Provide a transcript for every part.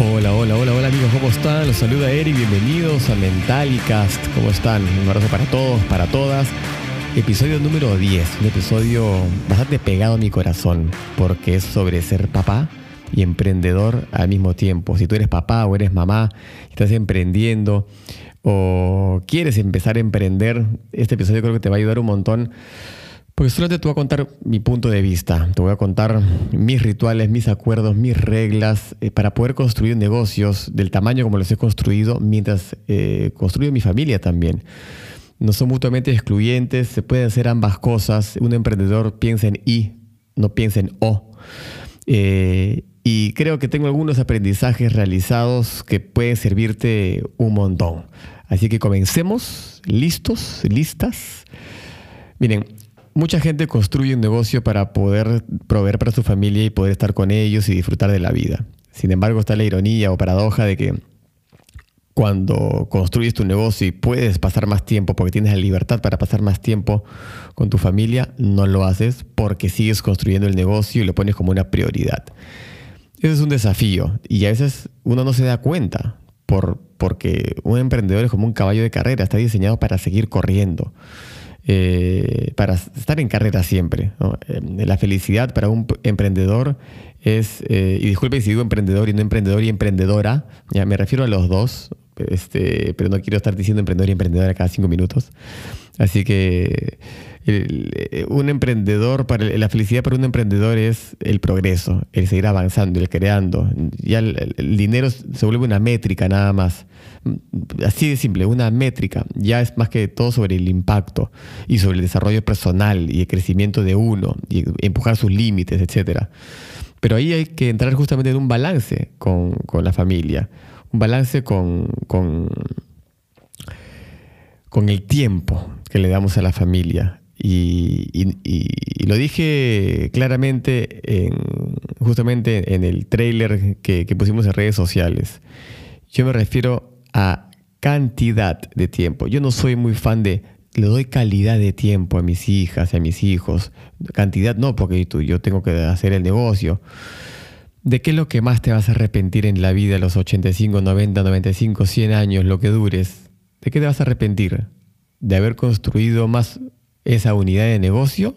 Hola, hola, hola, hola amigos, ¿cómo están? Los saluda Eric, bienvenidos a Mentalicast, ¿cómo están? Un abrazo para todos, para todas. Episodio número 10, un episodio bastante pegado a mi corazón, porque es sobre ser papá y emprendedor al mismo tiempo. Si tú eres papá o eres mamá, estás emprendiendo o quieres empezar a emprender, este episodio creo que te va a ayudar un montón porque solamente te voy a contar mi punto de vista, te voy a contar mis rituales, mis acuerdos, mis reglas eh, para poder construir negocios del tamaño como los he construido mientras eh, construyo mi familia también. No son mutuamente excluyentes, se pueden hacer ambas cosas. Un emprendedor piensa en I, no piensa en O. Eh, y creo que tengo algunos aprendizajes realizados que pueden servirte un montón. Así que comencemos, listos, listas. Miren, Mucha gente construye un negocio para poder proveer para su familia y poder estar con ellos y disfrutar de la vida. Sin embargo, está la ironía o paradoja de que cuando construyes tu negocio y puedes pasar más tiempo porque tienes la libertad para pasar más tiempo con tu familia, no lo haces porque sigues construyendo el negocio y lo pones como una prioridad. Eso es un desafío y a veces uno no se da cuenta por, porque un emprendedor es como un caballo de carrera, está diseñado para seguir corriendo. Eh, para estar en carrera siempre. Eh, la felicidad para un emprendedor es, eh, y disculpen si digo emprendedor y no emprendedor y emprendedora, ya me refiero a los dos, este, pero no quiero estar diciendo emprendedor y emprendedora cada cinco minutos. Así que un emprendedor, para la felicidad para un emprendedor es el progreso, el seguir avanzando, el creando. Ya el, dinero se vuelve una métrica nada más. Así de simple, una métrica. Ya es más que todo sobre el impacto y sobre el desarrollo personal y el crecimiento de uno y empujar sus límites, etc. Pero ahí hay que entrar justamente en un balance con, con la familia, un balance con, con, con el tiempo que le damos a la familia y, lo dije claramente justamente en el trailer que, pusimos en redes sociales. Yo me refiero a cantidad de tiempo. Yo no soy muy fan de le doy calidad de tiempo a mis hijas y a mis hijos. Cantidad no, porque yo tengo que hacer el negocio. ¿De qué es lo que más te vas a arrepentir en la vida, los 85, 90, 95, 100 años, lo que dures? ¿De qué te vas a arrepentir? ¿De haber construido más esa unidad de negocio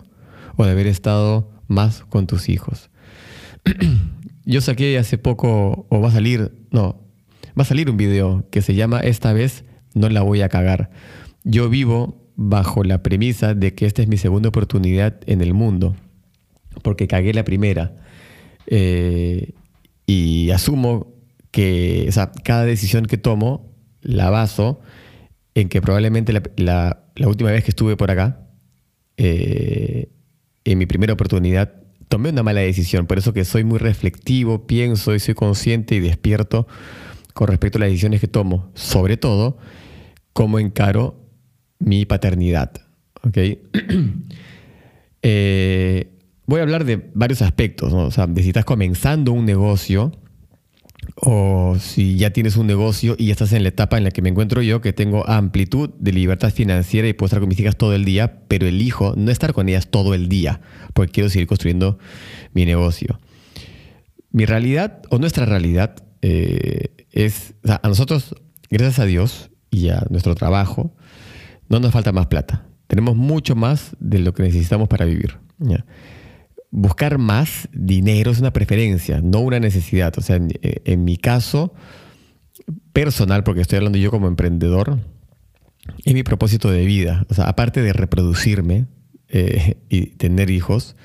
o de haber estado más con tus hijos. Yo saqué hace poco, o va a salir, no, va a salir un video que se llama Esta vez no la voy a cagar. Yo vivo bajo la premisa de que esta es mi segunda oportunidad en el mundo, porque cagué la primera. Eh, y asumo que cada decisión que tomo la baso en que probablemente la última vez que estuve por acá, eh, en mi primera oportunidad tomé una mala decisión, por eso que soy muy reflectivo, pienso y soy consciente y despierto con respecto a las decisiones que tomo, sobre todo cómo encaro mi paternidad. Eh, voy a hablar de varios aspectos, o sea, de si estás comenzando un negocio, o si ya tienes un negocio y ya estás en la etapa en la que me encuentro yo, que tengo amplitud de libertad financiera y puedo estar con mis hijas todo el día, pero elijo no estar con ellas todo el día, porque quiero seguir construyendo mi negocio. Mi realidad o nuestra realidad eh, es, a nosotros, gracias a Dios y a nuestro trabajo, no nos falta más plata. Tenemos mucho más de lo que necesitamos para vivir buscar más dinero es una preferencia, no una necesidad. O sea, en, mi caso personal, porque estoy hablando yo como emprendedor, es mi propósito de vida. O sea, aparte de reproducirme eh, y tener hijos,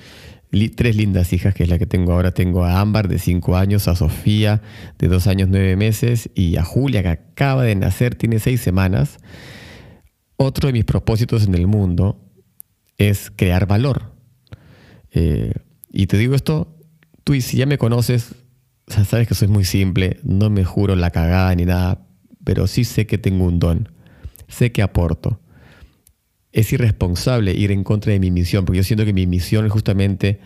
tres lindas hijas, que es la que tengo ahora. Tengo a Ámbar de cinco años, a Sofía de dos años nueve meses y a Julia que acaba de nacer, tiene seis semanas. Otro de mis propósitos en el mundo es crear valor. Eh, y te digo esto, tú si ya me conoces, sabes que soy muy simple, no me juro la cagada ni nada, pero sí sé que tengo un don, sé que aporto. Es irresponsable ir en contra de mi misión, porque yo siento que mi misión es justamente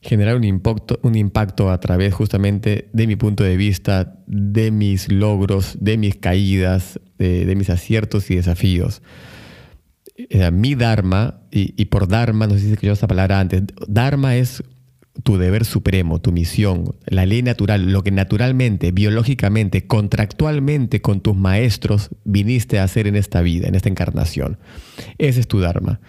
generar un impacto, un impacto a través justamente de mi punto de vista, de mis logros, de mis caídas, de mis aciertos y desafíos. Eh, mi Dharma, y, por Dharma, no sé si he escuchado esa palabra antes, Dharma es tu deber supremo, tu misión, la ley natural, lo que naturalmente, biológicamente, contractualmente con tus maestros viniste a hacer en esta vida, en esta encarnación. Ese es tu Dharma.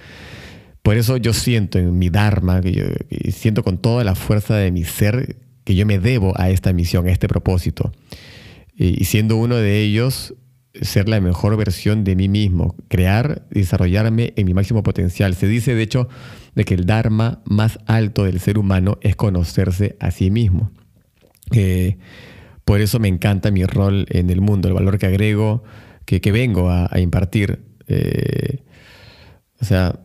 Por eso yo siento en mi Dharma, que siento con toda la fuerza de mi ser que yo me debo a esta misión, a este propósito. Y siendo uno de ellos, ser la mejor versión de mí mismo, crear, desarrollarme en mi máximo potencial. Se dice, de hecho, de que el Dharma más alto del ser humano es conocerse a sí mismo. Eh, por eso me encanta mi rol en el mundo, el valor que agrego, que, vengo a, impartir. Eh, o sea,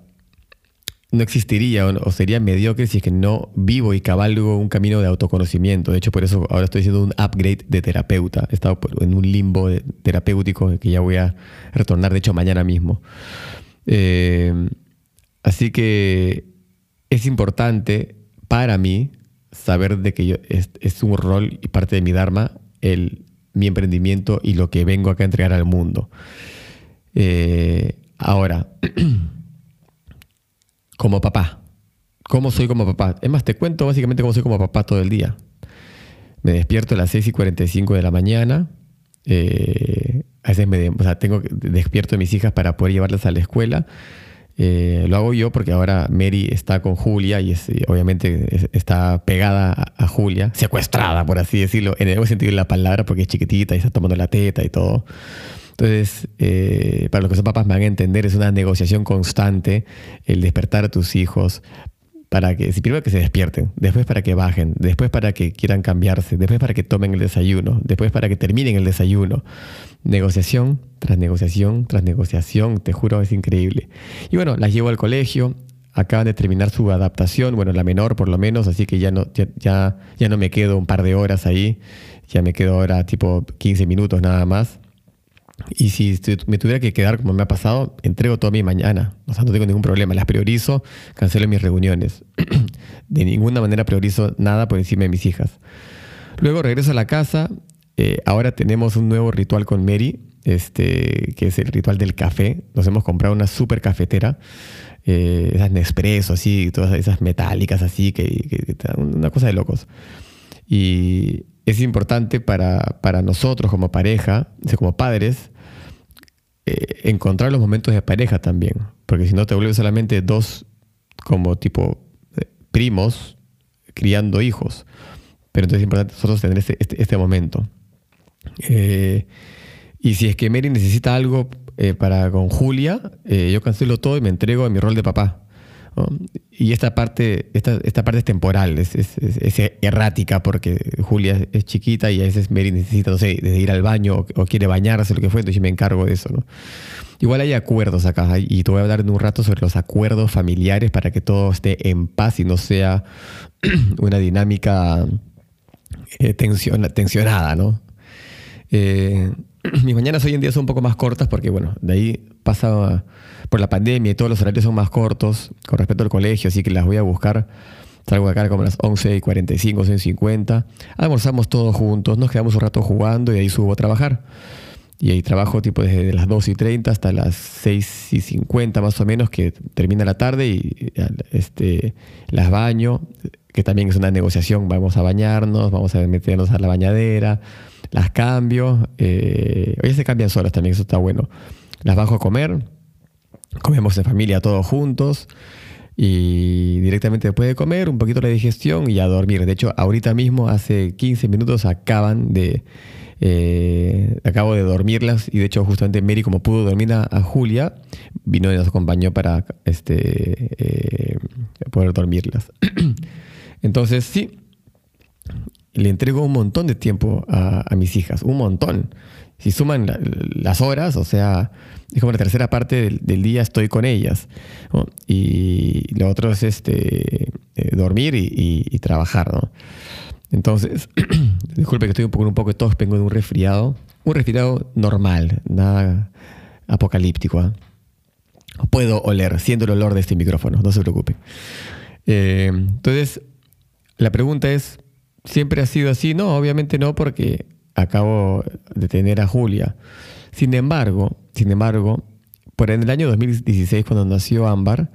no existiría o, sería mediocre si es que no vivo y cabalgo un camino de autoconocimiento. De hecho, por eso ahora estoy haciendo un upgrade de terapeuta. He estado en un limbo terapéutico que ya voy a retornar, de hecho, mañana mismo. Eh, así que es importante para mí saber de que es, un rol y parte de mi Dharma el, mi emprendimiento y lo que vengo acá a entregar al mundo. Eh, ahora, como papá. ¿Cómo soy como papá? Es más, te cuento básicamente cómo soy como papá todo el día. Me despierto a las 6 y 45 de la mañana. Eh, a veces me, o sea, tengo despierto a mis hijas para poder llevarlas a la escuela. Eh, lo hago yo porque ahora Mary está con Julia y obviamente está pegada a, a, Julia, secuestrada, por así decirlo, en el buen sentido de la palabra, porque es chiquitita y está tomando la teta y todo. Entonces, eh, para los que son papás me van a entender, es una negociación constante el despertar a tus hijos para que, primero que se despierten, después para que bajen, después para que quieran cambiarse, después para que tomen el desayuno, después para que terminen el desayuno. Negociación tras negociación tras negociación, te juro, es increíble. Y bueno, las llevo al colegio, acaban de terminar su adaptación, bueno, la menor por lo menos, así que ya no, ya, ya no me quedo un par de horas ahí, ya me quedo ahora tipo 15 minutos nada más. Y si me tuviera que quedar como me ha pasado, entrego todo mi mañana. O sea, no tengo ningún problema. Las priorizo, cancelo mis reuniones. de ninguna manera priorizo nada por encima de mis hijas. Luego regreso a la casa. Eh, ahora tenemos un nuevo ritual con Mary, este, que es el ritual del café. Nos hemos comprado una super cafetera. Eh, esas Nespresso, así, todas esas metálicas, así, que, que, una cosa de locos. Y es importante para, para nosotros como pareja, como padres, eh, encontrar los momentos de pareja también. Porque si no te vuelves solamente dos como tipo eh, primos criando hijos. Pero entonces es importante nosotros tener este, este, este momento. Eh, y si es que Mary necesita algo para con Julia, yo cancelo todo y me entrego a mi rol de papá. Y esta parte, esta, esta parte es temporal, es, errática porque Julia es chiquita y a veces Mary necesita, no sé, ir al baño o, quiere bañarse, lo que fue, entonces me encargo de eso. ¿no? Igual hay acuerdos acá y te voy a hablar en un rato sobre los acuerdos familiares para que todo esté en paz y no sea una dinámica eh, tensionada, ¿no? Eh, mis mañanas hoy en día son un poco más cortas porque, bueno, de ahí pasa por la pandemia y todos los horarios son más cortos con respecto al colegio, así que las voy a buscar. Salgo de acá como a las 11 y 45, 11 y 50. Almorzamos todos juntos, nos quedamos un rato jugando y ahí subo a trabajar. Y ahí trabajo tipo desde las 2 y 30 hasta las 6 y 50 más o menos, que termina la tarde y este, las baño, que también es una negociación. Vamos a bañarnos, vamos a meternos a la bañadera, las cambio. Eh, hoy se cambian solas también, eso está bueno. Las bajo a comer, comemos en familia todos juntos y directamente después de comer un poquito la digestión y a dormir. De hecho, ahorita mismo, hace 15 minutos, acaban de... Eh, acabo de dormirlas y de hecho justamente Mary como pudo dormir a, Julia vino y nos acompañó para este, eh, poder dormirlas. Entonces sí, le entrego un montón de tiempo a, a mis hijas, un montón si suman las horas, o sea, es como la tercera parte del, día estoy con ellas. Y lo otro es este, eh, dormir y, trabajar. ¿no? Entonces, disculpe que estoy un poco, un poco de tos, vengo de un resfriado. Un resfriado normal, nada apocalíptico. ¿ah? Puedo oler, siendo el olor de este micrófono, no se preocupe. Eh, entonces, la pregunta es, ¿siempre ha sido así? No, obviamente no, porque acabo de tener a Julia. Sin embargo, sin embargo, por en el año 2016, cuando nació Ámbar,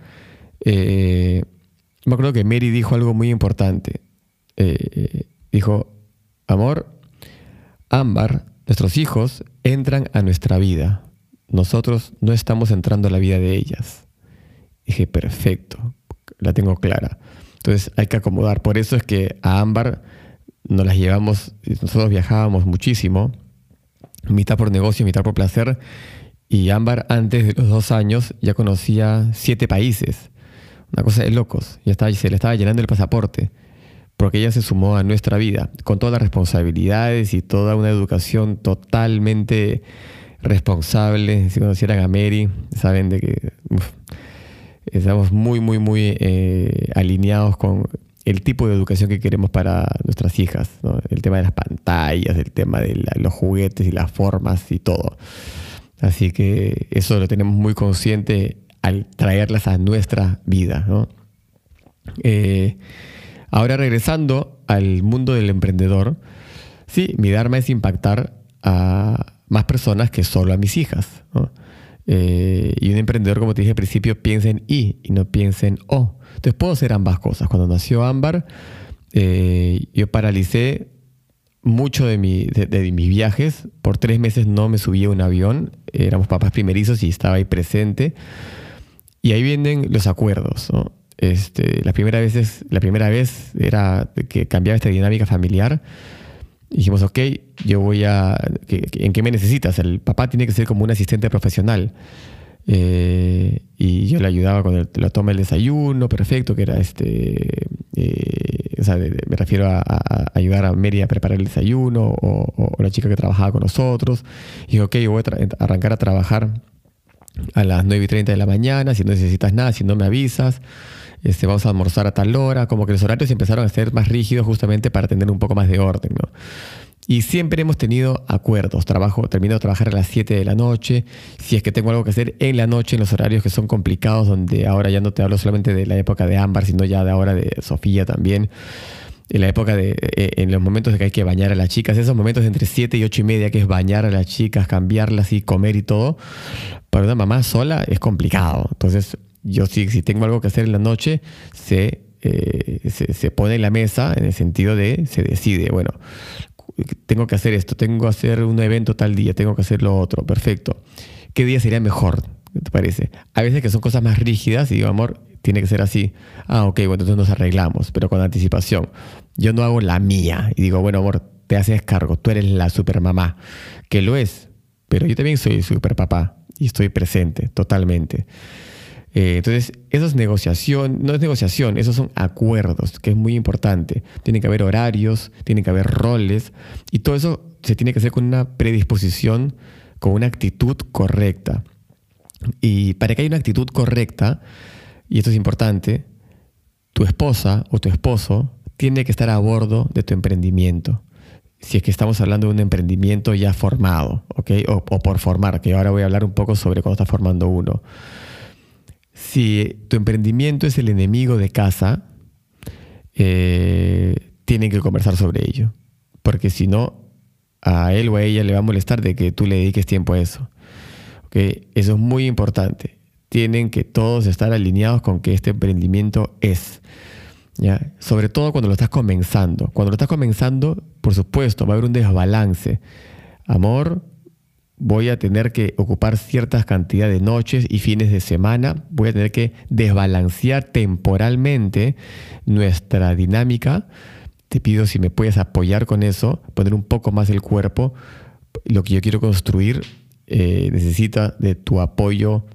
eh, me acuerdo que Mary dijo algo muy importante. Eh, dijo, amor, Ámbar, nuestros hijos entran a nuestra vida. Nosotros no estamos entrando a la vida de ellas. Dije, perfecto, la tengo clara. Entonces hay que acomodar. Por eso es que a Ámbar nos las llevamos, nosotros viajábamos muchísimo, mitad por negocio, mitad por placer. Y Ámbar antes de los dos años ya conocía siete países. Una cosa de locos. Ya estaba, se le estaba llenando el pasaporte porque ella se sumó a nuestra vida con todas las responsabilidades y toda una educación totalmente responsable. Si conocieran a Mary, saben de que estamos muy, muy, muy eh, alineados con el tipo de educación que queremos para nuestras hijas. El tema de las pantallas, el tema de los juguetes y las formas y todo. Así que eso lo tenemos muy consciente al traerlas a nuestra vida. Eh, Ahora regresando al mundo del emprendedor, sí, mi Dharma es impactar a más personas que solo a mis hijas. Eh, y un emprendedor, como te dije al principio, piensa en I y no piensa en O. Entonces puedo hacer ambas cosas. Cuando nació Ámbar, eh, yo paralicé mucho de, mi, de, mis viajes. Por tres meses no me subí a un avión. Éramos papás primerizos y estaba ahí presente. Y ahí vienen los acuerdos. ¿no? Este, la, primera vez la primera vez era que cambiaba esta dinámica familiar. Dijimos, ok, yo voy a... ¿En qué me necesitas? El papá tiene que ser como un asistente profesional. Eh, y yo le ayudaba con el, la toma del desayuno, perfecto, que era este... Eh, o sea, me refiero a, ayudar a Mary a preparar el desayuno o, la chica que trabajaba con nosotros. Y ok, yo voy a arrancar a trabajar a las 9 y 30 de la mañana, si no necesitas nada, si no me avisas este, vamos a almorzar a tal hora, como que los horarios empezaron a ser más rígidos justamente para tener un poco más de orden, ¿no? Y siempre hemos tenido acuerdos. Trabajo, termino de trabajar a las 7 de la noche. Si es que tengo algo que hacer en la noche, en los horarios que son complicados, donde ahora ya no te hablo solamente de la época de Ámbar, sino ya de ahora de Sofía también. En la época de, eh, en los momentos de que hay que bañar a las chicas, esos momentos entre 7 y 8 y media, que es bañar a las chicas, cambiarlas y comer y todo, para una mamá sola es complicado. Entonces, yo sí, si tengo algo que hacer en la noche, eh, se, se, pone en la mesa en el sentido de se decide, bueno, tengo que hacer esto, tengo que hacer un evento tal día, tengo que hacer lo otro, perfecto. ¿Qué día sería mejor? ¿Te parece? A veces que son cosas más rígidas y digo, amor, tiene que ser así. Ah, ok, bueno, entonces nos arreglamos, pero con anticipación. Yo no hago la mía y digo, bueno, amor, te haces cargo, tú eres la super mamá, que lo es, pero yo también soy super papá y estoy presente totalmente. Eh, entonces, eso es negociación, no es negociación, esos son acuerdos, que es muy importante. Tiene que haber horarios, tiene que haber roles, y todo eso se tiene que hacer con una predisposición, con una actitud correcta. Y para que haya una actitud correcta, y esto es importante, tu esposa o tu esposo tiene que estar a bordo de tu emprendimiento. Si es que estamos hablando de un emprendimiento ya formado, ¿ok? O, por formar, que ahora voy a hablar un poco sobre cuando está formando uno si tu emprendimiento es el enemigo de casa, eh, tienen que conversar sobre ello. Porque si no, a él o a ella le va a molestar de que tú le dediques tiempo a eso. Eso es muy importante. Tienen que todos estar alineados con que este emprendimiento es. ¿ya? Sobre todo cuando lo estás comenzando. Cuando lo estás comenzando, por supuesto, va a haber un desbalance. Amor, voy a tener que ocupar ciertas cantidades de noches y fines de semana, voy a tener que desbalancear temporalmente nuestra dinámica. Te pido si me puedes apoyar con eso, poner un poco más el cuerpo. Lo que yo quiero construir eh, necesita de tu apoyo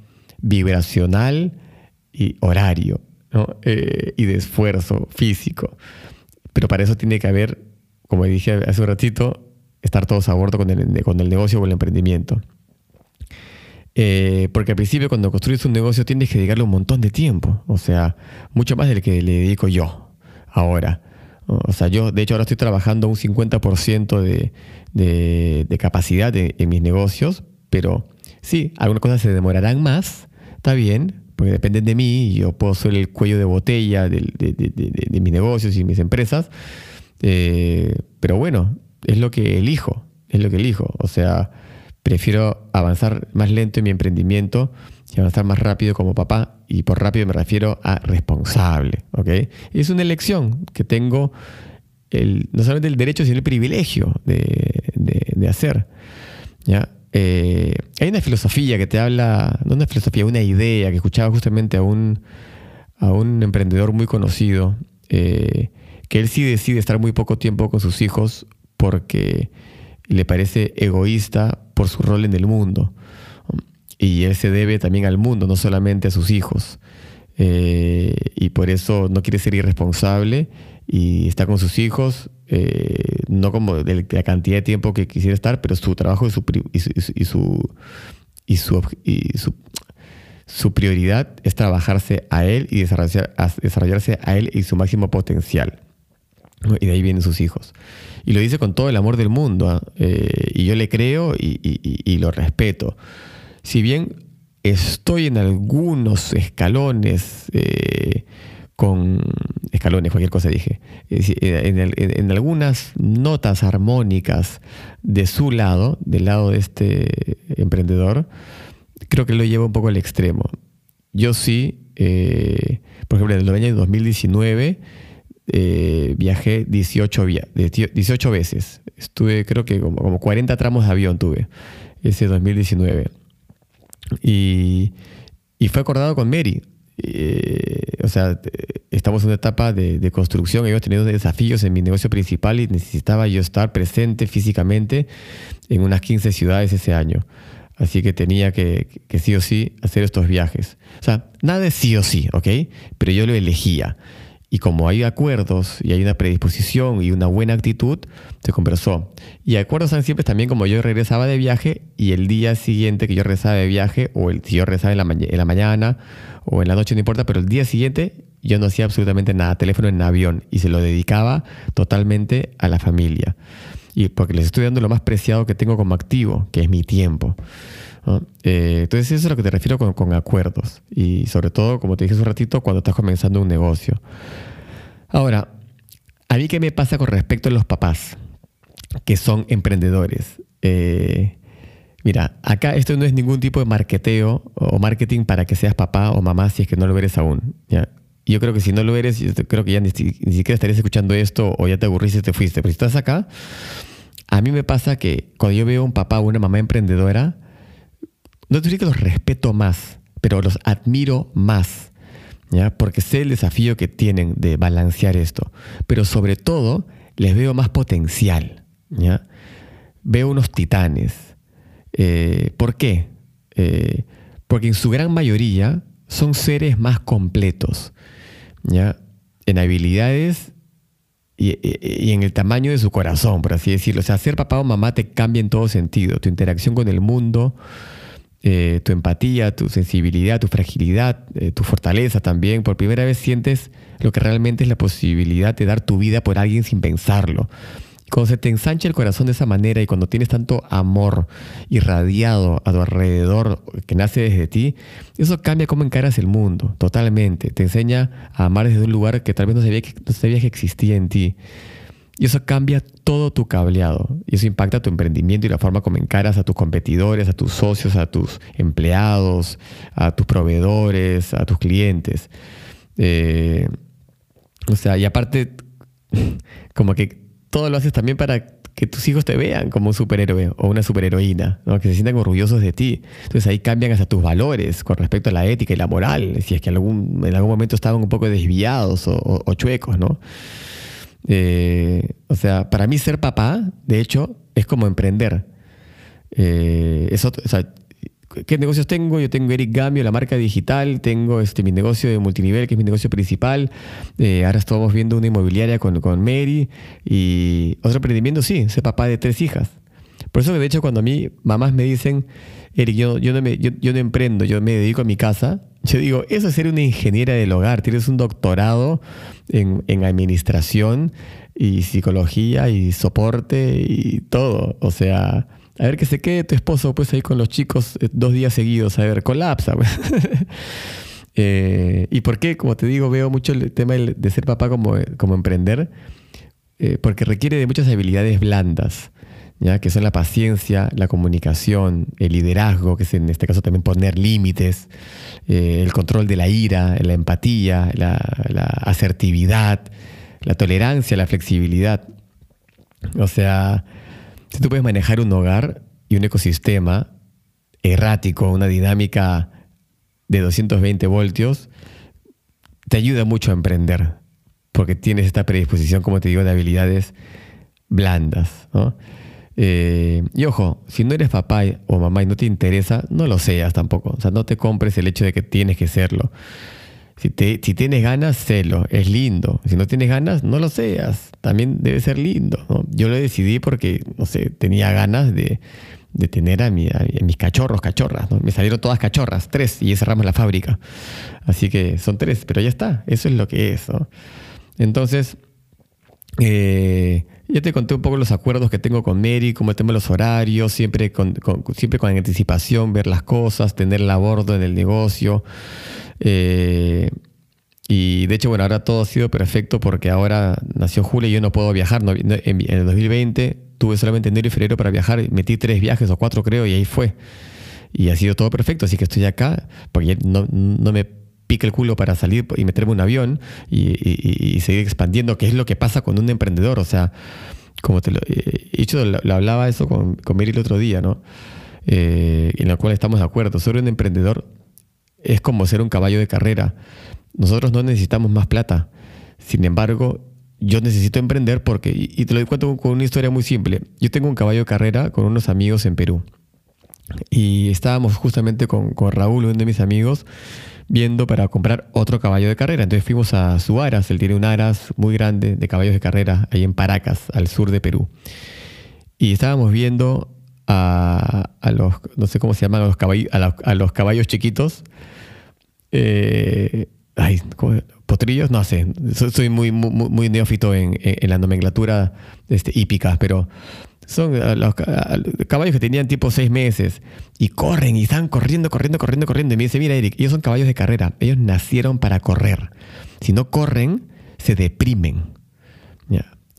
vibracional y horario eh, y de esfuerzo físico. Pero para eso tiene que haber, como dije hace un ratito, estar todos a bordo con el, con el negocio o el emprendimiento. Eh, porque al principio cuando construyes un negocio tienes que dedicarle un montón de tiempo, o sea, mucho más del que le dedico yo ahora. O sea, yo de hecho ahora estoy trabajando un 50% de, de, capacidad en mis negocios, pero sí, algunas cosas se demorarán más, está bien, porque dependen de mí y yo puedo ser el cuello de botella de, de mis negocios y mis empresas. Eh, pero bueno, es lo que elijo, es lo que elijo. O sea, prefiero avanzar más lento en mi emprendimiento y avanzar más rápido como papá, y por rápido me refiero a responsable, ¿ok? Es una elección que tengo el, no solamente el derecho, sino el privilegio de, hacer, ¿ya? Eh, hay una filosofía que te habla, no una filosofía, una idea que escuchaba justamente a un, a un emprendedor muy conocido, eh, que él sí decide estar muy poco tiempo con sus hijos porque le parece egoísta por su rol en el mundo. Y él se debe también al mundo, no solamente a sus hijos. Eh, y por eso no quiere ser irresponsable y está con sus hijos, eh, no como de la cantidad de tiempo que quisiera estar, pero su trabajo y su, y su, y su, su, prioridad es trabajarse a él y desarrollarse a él y su máximo potencial. Y de ahí vienen sus hijos. Y lo dice con todo el amor del mundo. ¿ah? Eh, y yo le creo y, lo respeto. Si bien estoy en algunos escalones, eh, con escalones, cualquier cosa dije, en, algunas notas armónicas de su lado, del lado de este emprendedor, creo que lo lleva un poco al extremo. Yo sí, eh, por ejemplo, en el año 2019, eh, viajé 18, 18 veces. Estuve, creo que como, 40 tramos de avión tuve ese 2019. Y, fue acordado con Mary. Eh, o sea, estamos en una etapa de, construcción, hemos tenido desafíos en mi negocio principal y necesitaba yo estar presente físicamente en unas 15 ciudades ese año. Así que tenía que, que, sí o sí hacer estos viajes. O sea, nada de sí o sí, ¿ok? Pero yo lo elegía. Y como hay acuerdos y hay una predisposición y una buena actitud, se conversó. Y acuerdos son siempre también como yo regresaba de viaje y el día siguiente que yo regresaba de viaje, o el, si yo regresaba en la, en la mañana o en la noche, no importa, pero el día siguiente yo no hacía absolutamente nada, teléfono en avión, y se lo dedicaba totalmente a la familia. Y porque les estoy dando lo más preciado que tengo como activo, que es mi tiempo. Eh, entonces eso es a lo que te refiero con, acuerdos y sobre todo, como te dije hace un ratito, cuando estás comenzando un negocio. Ahora, a mí qué me pasa con respecto a los papás que son emprendedores. Eh, mira, acá esto no es ningún tipo de marketeo o marketing para que seas papá o mamá si es que no lo eres aún. ¿ya? Yo creo que si no lo eres, yo creo que ya ni, siquiera estarías escuchando esto o ya te aburriste y te fuiste. Pero si estás acá, a mí me pasa que cuando yo veo un papá o una mamá emprendedora, no te digo que los respeto más, pero los admiro más, porque sé el desafío que tienen de balancear esto. Pero sobre todo, les veo más potencial. Veo unos titanes. Eh, ¿Por qué? Eh, porque en su gran mayoría son seres más completos. ¿ya? En habilidades y, en el tamaño de su corazón, por así decirlo. O sea, ser papá o mamá te cambia en todo sentido. Tu interacción con el mundo, eh, tu empatía, tu sensibilidad, tu fragilidad, tu fortaleza también. Por primera vez sientes lo que realmente es la posibilidad de dar tu vida por alguien sin pensarlo. Cuando se te ensancha el corazón de esa manera y cuando tienes tanto amor irradiado a tu alrededor que nace desde ti, eso cambia cómo encaras el mundo, totalmente. Te enseña a amar desde un lugar que tal vez no sabías que, existía en ti. Y eso cambia todo tu cableado. Y eso impacta tu emprendimiento y la forma como encaras a tus competidores, a tus socios, a tus empleados, a tus proveedores, a tus clientes. Eh, o sea, y aparte, como que todo lo haces también para que tus hijos te vean como un superhéroe o una superheroína, que se sientan orgullosos de ti. Entonces ahí cambian hasta tus valores con respecto a la ética y la moral, si es que algún, en algún momento estaban un poco desviados o, o chuecos, ¿no? Eh, o sea, para mí ser papá, de hecho, es como emprender. Eh, ¿Qué negocios tengo? Yo tengo Eric Gambio, la marca digital, tengo este, mi negocio de multinivel, que es mi negocio principal. Eh, ahora estamos viendo una inmobiliaria con, con Mary. Y otro emprendimiento, sí, ser papá de tres hijas. Por eso, de hecho, cuando a mí mamás me dicen, Eric, yo, yo, no, me, yo, no emprendo, yo me dedico a mi casa, yo digo, eso es ser una ingeniera del hogar, tienes un doctorado en, en administración y psicología y soporte y todo. O sea, a ver que se quede tu esposo pues ahí con los chicos eh, dos días seguidos, a ver, colapsa. eh, ¿Y por qué? Como te digo, veo mucho el tema de ser papá como, como emprender, eh, porque requiere de muchas habilidades blandas ¿ya? que son la paciencia, la comunicación, el liderazgo, que es en este caso también poner límites, eh, el control de la ira, la empatía, la, asertividad, la tolerancia, la flexibilidad. O sea, si tú puedes manejar un hogar y un ecosistema errático, una dinámica de 220 voltios, te ayuda mucho a emprender, porque tienes esta predisposición, como te digo, de habilidades blandas. Eh, y ojo, si no eres papá o mamá y no te interesa, no lo seas tampoco. O sea, no te compres el hecho de que tienes que serlo. Si, te, si tienes ganas, sélo, es lindo. Si no tienes ganas, no lo seas. También debe ser lindo. Yo lo decidí porque, no sé, tenía ganas de, tener a, mis cachorros, cachorras. Me salieron todas cachorras, tres, y cerramos la fábrica. Así que son tres, pero ya está. Eso es lo que es. Entonces, eh, ya te conté un poco los acuerdos que tengo con Mary, cómo el tema de los horarios, siempre con, siempre con anticipación, ver las cosas, tenerla a bordo en el negocio. Eh, y de hecho, bueno, ahora todo ha sido perfecto porque ahora nació Julia y yo no puedo viajar. en, el 2020 tuve solamente enero y febrero para viajar, metí tres viajes o cuatro creo y ahí fue. Y ha sido todo perfecto, así que estoy acá porque no, no me pica el culo para salir y meterme un avión y, seguir expandiendo, que es lo que pasa con un emprendedor. O sea, como te lo he dicho, lo, hablaba eso con, con Mary el otro día, ¿no? Eh, en lo cual estamos de acuerdo. Sobre un emprendedor es como ser un caballo de carrera. Nosotros no necesitamos más plata. Sin embargo, yo necesito emprender porque, y te lo cuento con una historia muy simple. Yo tengo un caballo de carrera con unos amigos en Perú. Y estábamos justamente con, con Raúl, uno de mis amigos, viendo para comprar otro caballo de carrera. Entonces fuimos a su Aras, él tiene un Aras muy grande de caballos de carrera ahí en Paracas, al sur de Perú. Y estábamos viendo a, los, no sé cómo se llaman, a los caballos, a, los, caballos chiquitos. Eh, ay, potrillos, no sé, soy, muy, muy, neófito en, la nomenclatura este, hípica, pero son los caballos que tenían tipo seis meses y corren y están corriendo, corriendo, corriendo, corriendo. Y me dice, mira Eric, ellos son caballos de carrera. Ellos nacieron para correr. Si no corren, se deprimen.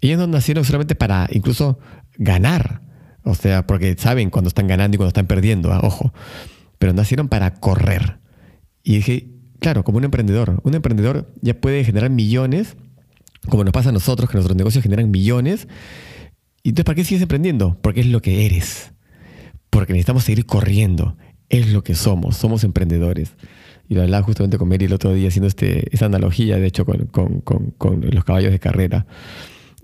Ellos no nacieron solamente para incluso ganar. O sea, porque saben cuando están ganando y cuando están perdiendo, ah, ojo. Pero nacieron para correr. Y dije, claro, como un emprendedor. Un emprendedor ya puede generar millones, como nos pasa a nosotros, que nuestros negocios generan millones ¿Y entonces para qué sigues emprendiendo? Porque es lo que eres. Porque necesitamos seguir corriendo. Es lo que somos. Somos emprendedores. Y lo hablaba justamente con Mary el otro día haciendo este, esa analogía, de hecho, con, los caballos de carrera.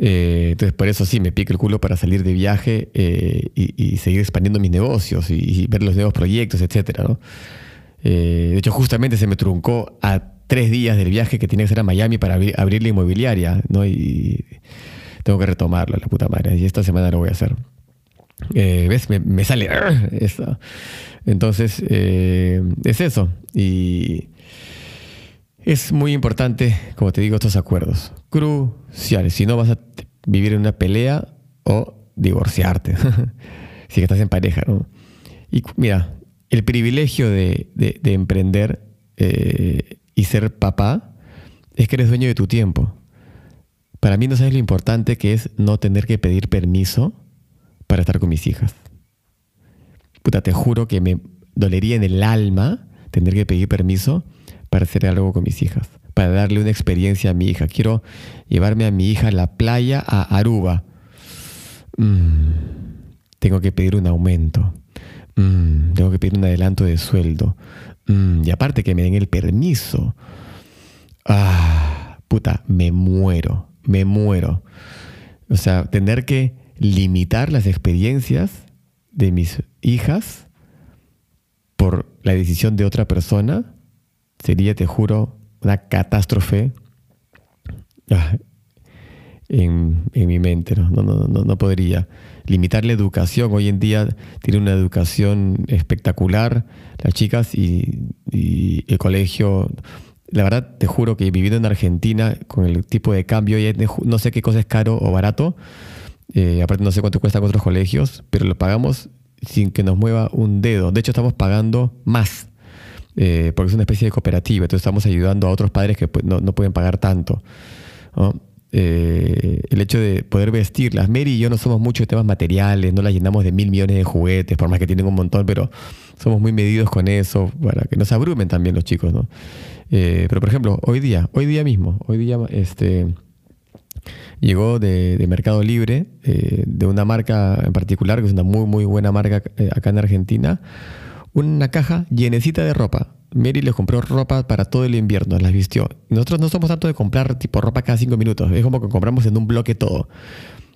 Eh, entonces, por eso sí, me pica el culo para salir de viaje eh, y, seguir expandiendo mis negocios y, ver los nuevos proyectos, etc. Eh, de hecho, justamente se me truncó a tres días del viaje que tenía que ser a Miami para abrir, la inmobiliaria. ¿no? Y, tengo que retomarlo, la puta madre. Y esta semana lo voy a hacer. Eh, ¿Ves? Me, sale eso. Entonces, es eso. Y es muy importante, como te digo, estos acuerdos. Cruciales. Si no vas a vivir en una pelea o divorciarte. si estás en pareja, ¿no? Y mira, el privilegio de, emprender eh, y ser papá es que eres dueño de tu tiempo. Para mí no sabes lo importante que es no tener que pedir permiso para estar con mis hijas. Puta, te juro que me dolería en el alma tener que pedir permiso para hacer algo con mis hijas, para darle una experiencia a mi hija. Quiero llevarme a mi hija a la playa, a Aruba. Mm, tengo que pedir un aumento. Mm, tengo que pedir un adelanto de sueldo. Mm, y aparte que me den el permiso. Ah, puta, me muero me muero. O sea, tener que limitar las experiencias de mis hijas por la decisión de otra persona sería, te juro, una catástrofe en, mi mente. ¿no? No, no, no, podría. Limitar la educación. Hoy en día tiene una educación espectacular las chicas y, y el colegio la verdad te juro que viviendo en Argentina con el tipo de cambio, no sé qué cosa es caro o barato, eh, aparte no sé cuánto cuesta con otros colegios, pero lo pagamos sin que nos mueva un dedo. De hecho estamos pagando más, eh, porque es una especie de cooperativa, entonces estamos ayudando a otros padres que pues, no, pueden pagar tanto. eh, el hecho de poder vestirlas. Mary y yo no somos mucho de temas materiales, no las llenamos de mil millones de juguetes, por más que tienen un montón, pero somos muy medidos con eso, para que no se abrumen también los chicos, ¿no? Eh, pero por ejemplo, hoy día, hoy día mismo, hoy día este, llegó de, Mercado Libre, de una marca en particular, que es una muy, muy buena marca acá en Argentina, una caja llenecita de ropa Mary les compró ropa para todo el invierno, las vistió. Nosotros no somos tanto de comprar tipo ropa cada cinco minutos, es como que compramos en un bloque todo.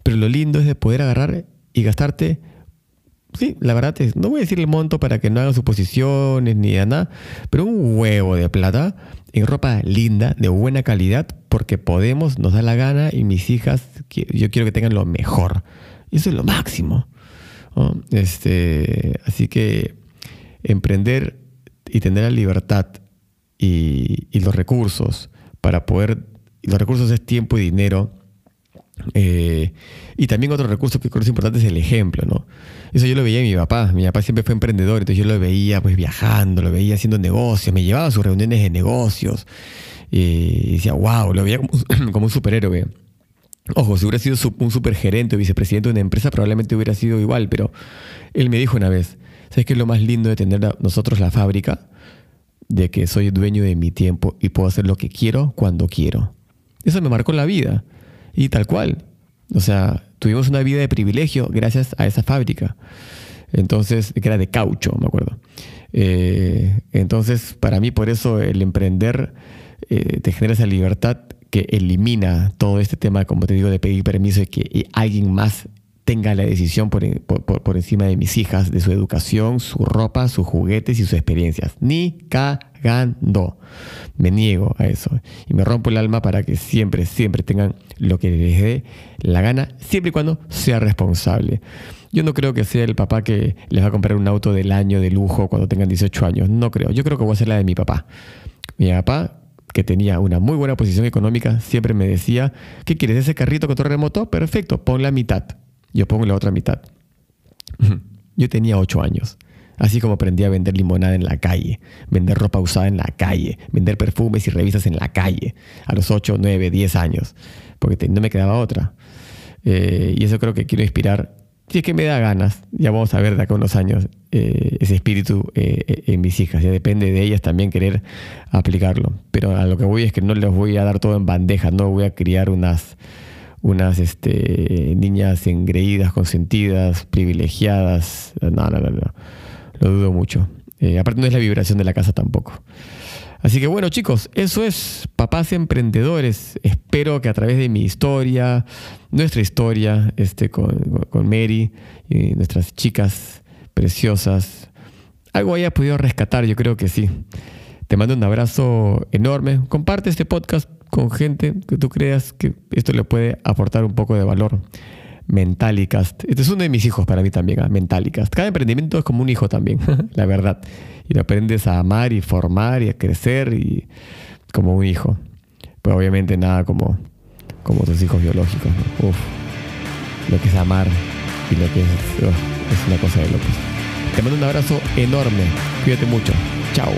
Pero lo lindo es de poder agarrar y gastarte, sí, la verdad es, no voy a decir el monto para que no hagan suposiciones ni nada, pero un huevo de plata en ropa linda, de buena calidad, porque podemos, nos da la gana y mis hijas, yo quiero que tengan lo mejor. Y eso es lo máximo. Este, así que emprender y tener la libertad y, los recursos para poder, los recursos es tiempo y dinero, eh, y también otro recurso que creo que es importante es el ejemplo, ¿no? Eso yo lo veía en mi papá. Mi papá siempre fue emprendedor, entonces yo lo veía pues viajando, lo veía haciendo negocios, me llevaba a sus reuniones de negocios y decía, wow, lo veía como, como un superhéroe. Ojo, si hubiera sido un supergerente o vicepresidente de una empresa, probablemente hubiera sido igual, pero él me dijo una vez, ¿Sabes qué es lo más lindo de tener nosotros la fábrica? De que soy dueño de mi tiempo y puedo hacer lo que quiero cuando quiero. Eso me marcó la vida. Y tal cual. O sea, tuvimos una vida de privilegio gracias a esa fábrica. Entonces, que era de caucho, me acuerdo. Eh, entonces, para mí, por eso el emprender eh, te genera esa libertad que elimina todo este tema, como te digo, de pedir permiso y que alguien más tenga la decisión por, por, encima de mis hijas, de su educación, su ropa, sus juguetes y sus experiencias. Ni cagando. Me niego a eso. Y me rompo el alma para que siempre, siempre tengan lo que les dé la gana, siempre y cuando sea responsable. Yo no creo que sea el papá que les va a comprar un auto del año de lujo cuando tengan 18 años. No creo. Yo creo que voy a ser la de mi papá. Mi papá que tenía una muy buena posición económica, siempre me decía, ¿qué quieres? ¿Ese carrito con torre remoto? Perfecto, pon la mitad yo pongo la otra mitad. Yo tenía ocho años. Así como aprendí a vender limonada en la calle, vender ropa usada en la calle, vender perfumes y revistas en la calle, a los ocho, nueve, diez años, porque no me quedaba otra. Eh, y eso creo que quiero inspirar, si es que me da ganas, ya vamos a ver de acá unos años, eh, ese espíritu eh, en mis hijas. Ya depende de ellas también querer aplicarlo. Pero a lo que voy es que no les voy a dar todo en bandeja, no voy a criar unas unas este, niñas engreídas, consentidas, privilegiadas. No, no, no, no. Lo dudo mucho. Eh, aparte no es la vibración de la casa tampoco. Así que bueno chicos, eso es Papás Emprendedores. Espero que a través de mi historia, nuestra historia este, con, con Mary y nuestras chicas preciosas, algo haya podido rescatar, yo creo que sí. Te mando un abrazo enorme. Comparte este podcast con gente que tú creas que esto le puede aportar un poco de valor. Mentalicast. Este es uno de mis hijos para mí también, ¿eh? Mentalicast. Cada emprendimiento es como un hijo también, la verdad. Y lo aprendes a amar y formar y a crecer y como un hijo. Pues obviamente nada como, como tus hijos biológicos. Uf, lo que es amar y lo que es, es una cosa de locos. Te mando un abrazo enorme. Cuídate mucho. Chao.